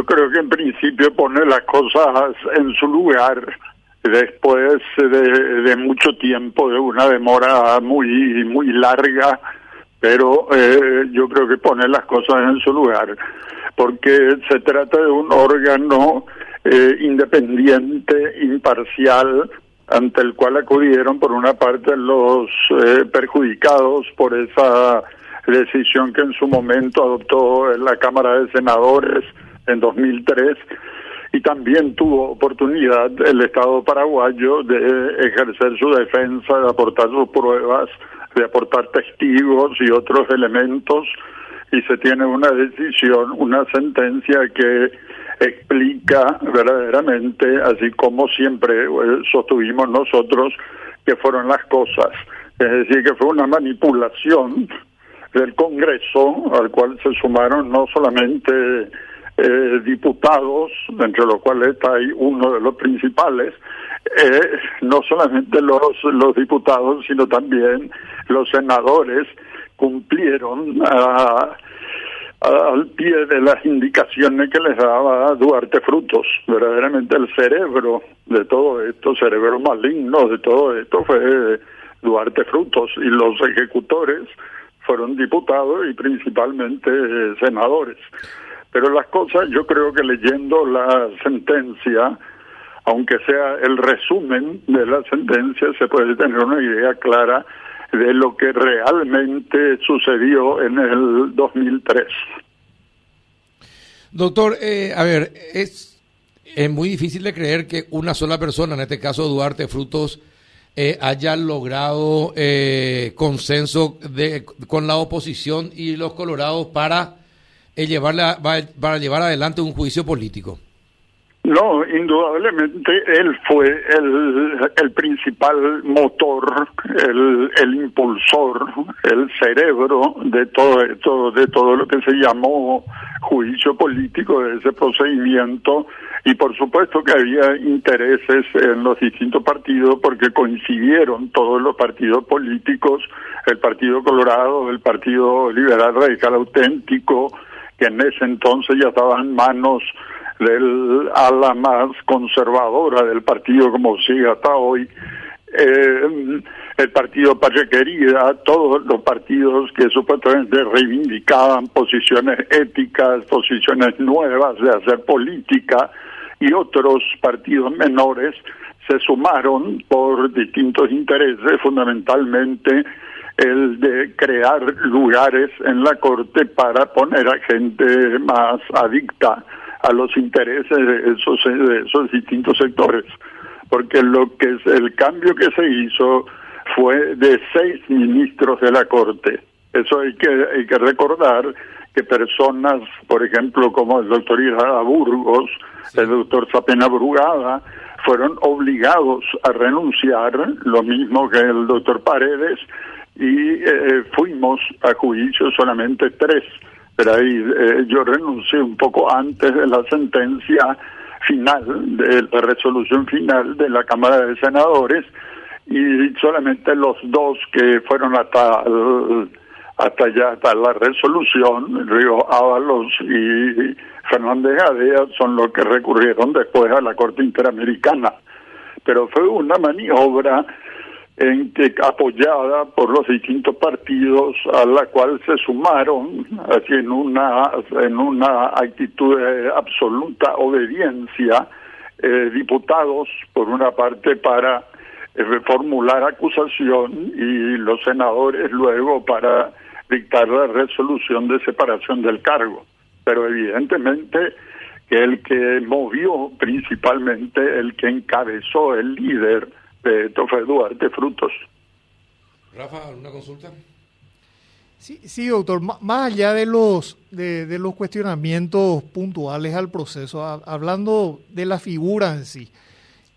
yo creo que en principio pone las cosas en su lugar después de, mucho tiempo, de una demora muy, muy larga, pero eh, yo creo que pone las cosas en su lugar, porque se trata de un órgano eh, independiente, imparcial, ante el cual acudieron por una parte los eh, perjudicados por esa decisión que en su momento adoptó la Cámara de Senadores en 2003 y también tuvo oportunidad el Estado paraguayo de ejercer su defensa, de aportar sus pruebas, de aportar testigos y otros elementos y se tiene una decisión, una sentencia que explica verdaderamente, así como siempre eh, sostuvimos nosotros, que fueron las cosas. Es decir, que fue una manipulación del Congreso al cual se sumaron no solamente eh, diputados, entre los cuales está ahí uno de los principales, eh, no solamente los, los diputados, sino también los senadores cumplieron al pie de las indicaciones que les daba Duarte Frutos. Verdaderamente el cerebro de todo esto, cerebro maligno de todo esto fue Duarte Frutos y los ejecutores fueron diputados y principalmente eh, senadores. Pero las cosas, yo creo que leyendo la sentencia, aunque sea el resumen de la sentencia, se puede tener una idea clara de lo que realmente sucedió en el 2003. Doctor, eh, a ver, es, es muy difícil de creer que una sola persona, en este caso Duarte Frutos, eh, haya logrado eh, consenso de, con la oposición y los colorados para llevarle para llevar adelante un juicio político. No, indudablemente él fue el, el principal motor, el, el impulsor, el cerebro de todo esto, de todo lo que se llamó juicio político de ese procedimiento y por supuesto que había intereses en los distintos partidos porque coincidieron todos los partidos políticos, el Partido Colorado, el Partido Liberal Radical Auténtico, que en ese entonces ya estaba en manos del ala más conservadora del partido como sigue hasta hoy, eh, el partido Patria Querida, todos los partidos que supuestamente reivindicaban posiciones éticas, posiciones nuevas de hacer política y otros partidos menores se sumaron por distintos intereses, fundamentalmente el de crear lugares en la Corte para poner a gente más adicta a los intereses de esos, de esos distintos sectores. Porque lo que es el cambio que se hizo fue de seis ministros de la Corte. Eso hay que, hay que recordar que personas, por ejemplo, como el doctor Irada Burgos, el doctor Zapena Brugada, fueron obligados a renunciar, lo mismo que el doctor Paredes, y eh, fuimos a juicio solamente tres. Pero ahí eh, yo renuncié un poco antes de la sentencia final, de la resolución final de la Cámara de Senadores, y solamente los dos que fueron hasta hasta allá, hasta la resolución, Río Ábalos y Fernández Gadea son los que recurrieron después a la Corte Interamericana. Pero fue una maniobra en que apoyada por los distintos partidos a la cual se sumaron así en una en una actitud de absoluta obediencia eh, diputados por una parte para eh, formular acusación y los senadores luego para dictar la resolución de separación del cargo. Pero evidentemente que el que movió principalmente el que encabezó el líder de Duarte Frutos. Rafa, ¿alguna consulta? Sí, sí, doctor. más allá de los de, los cuestionamientos puntuales al proceso, hablando de la figura en sí,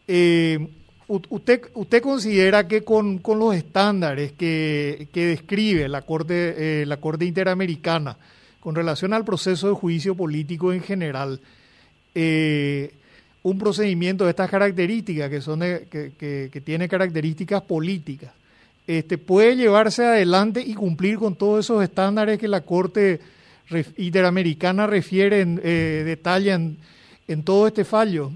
eh, usted usted considera que con, los estándares que, describe la corte eh, la corte interamericana con relación al proceso de juicio político en general, eh, un procedimiento de estas características, que, son que, tiene características políticas, este, puede llevarse adelante y cumplir con todos esos estándares que la Corte Interamericana refieren, eh, detallan en todo este fallo?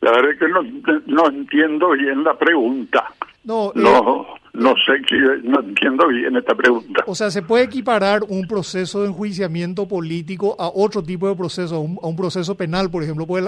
La verdad es que no, no entiendo bien la pregunta. No, no, eh, no sé, no entiendo bien esta pregunta. O sea, ¿se puede equiparar un proceso de enjuiciamiento político a otro tipo de proceso, a un, proceso penal, por ejemplo? Pues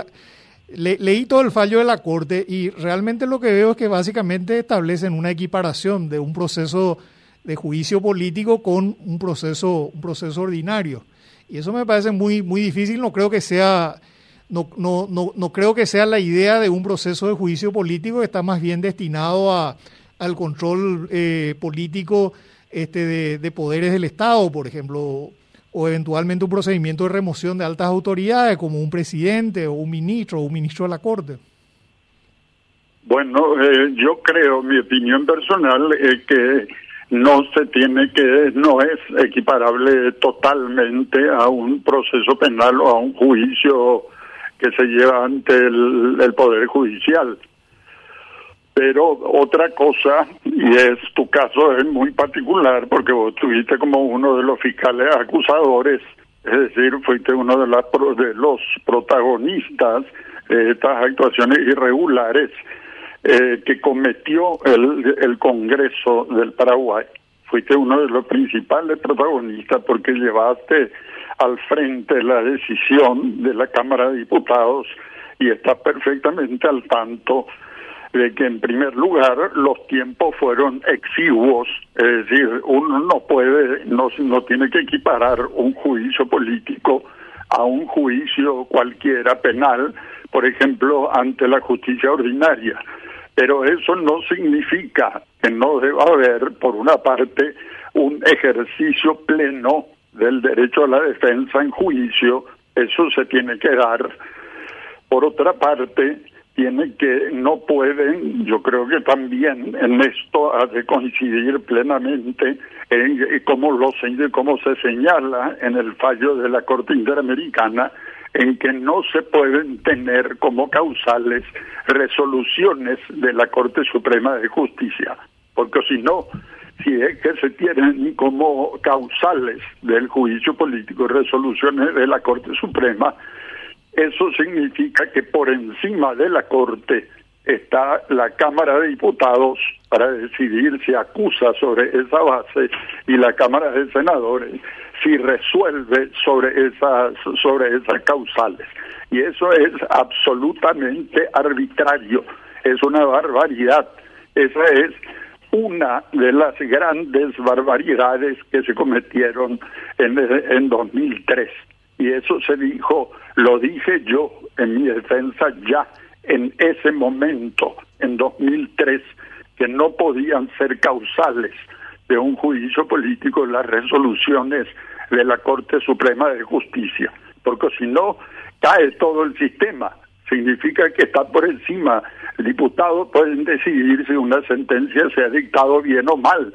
leí todo el fallo de la Corte y realmente lo que veo es que básicamente establecen una equiparación de un proceso de juicio político con un proceso, un proceso ordinario. Y eso me parece muy, muy difícil, no creo que sea... No, no, no, no creo que sea la idea de un proceso de juicio político que está más bien destinado a, al control eh, político este, de, poderes del Estado, por ejemplo, o eventualmente un procedimiento de remoción de altas autoridades como un presidente o un ministro o un ministro de la Corte. Bueno, eh, yo creo, mi opinión personal es que no se tiene que, no es equiparable totalmente a un proceso penal o a un juicio que se lleva ante el, Poder Judicial. Pero otra cosa, y es tu caso es muy particular, porque vos estuviste como uno de los fiscales acusadores, es decir, fuiste uno de, las, de los protagonistas de estas actuaciones irregulares eh, que cometió el, el Congreso del Paraguay. Fuiste uno de los principales protagonistas porque llevaste al frente la decisión de la Cámara de Diputados y estás perfectamente al tanto de que en primer lugar los tiempos fueron exiguos, es decir, uno no puede, no, no tiene que equiparar un juicio político a un juicio cualquiera penal, por ejemplo, ante la justicia ordinaria. Pero eso no significa que no deba haber, por una parte, un ejercicio pleno del derecho a la defensa en juicio, eso se tiene que dar. Por otra parte, tiene que, no pueden, yo creo que también en esto ha de coincidir plenamente en como, lo, como se señala en el fallo de la Corte Interamericana, en que no se pueden tener como causales resoluciones de la Corte Suprema de Justicia, porque si no, si es que se tienen como causales del juicio político resoluciones de la Corte Suprema, eso significa que por encima de la Corte está la Cámara de Diputados para decidir si acusa sobre esa base y la Cámara de Senadores si resuelve sobre esas sobre esas causales. Y eso es absolutamente arbitrario. Es una barbaridad. Esa es una de las grandes barbaridades que se cometieron en, en 2003 y eso se dijo lo dije yo en mi defensa ya en ese momento, en 2003, que no podían ser causales de un juicio político las resoluciones de la Corte Suprema de Justicia, porque si no, cae todo el sistema. Significa que está por encima. Diputados pueden decidir si una sentencia se ha dictado bien o mal,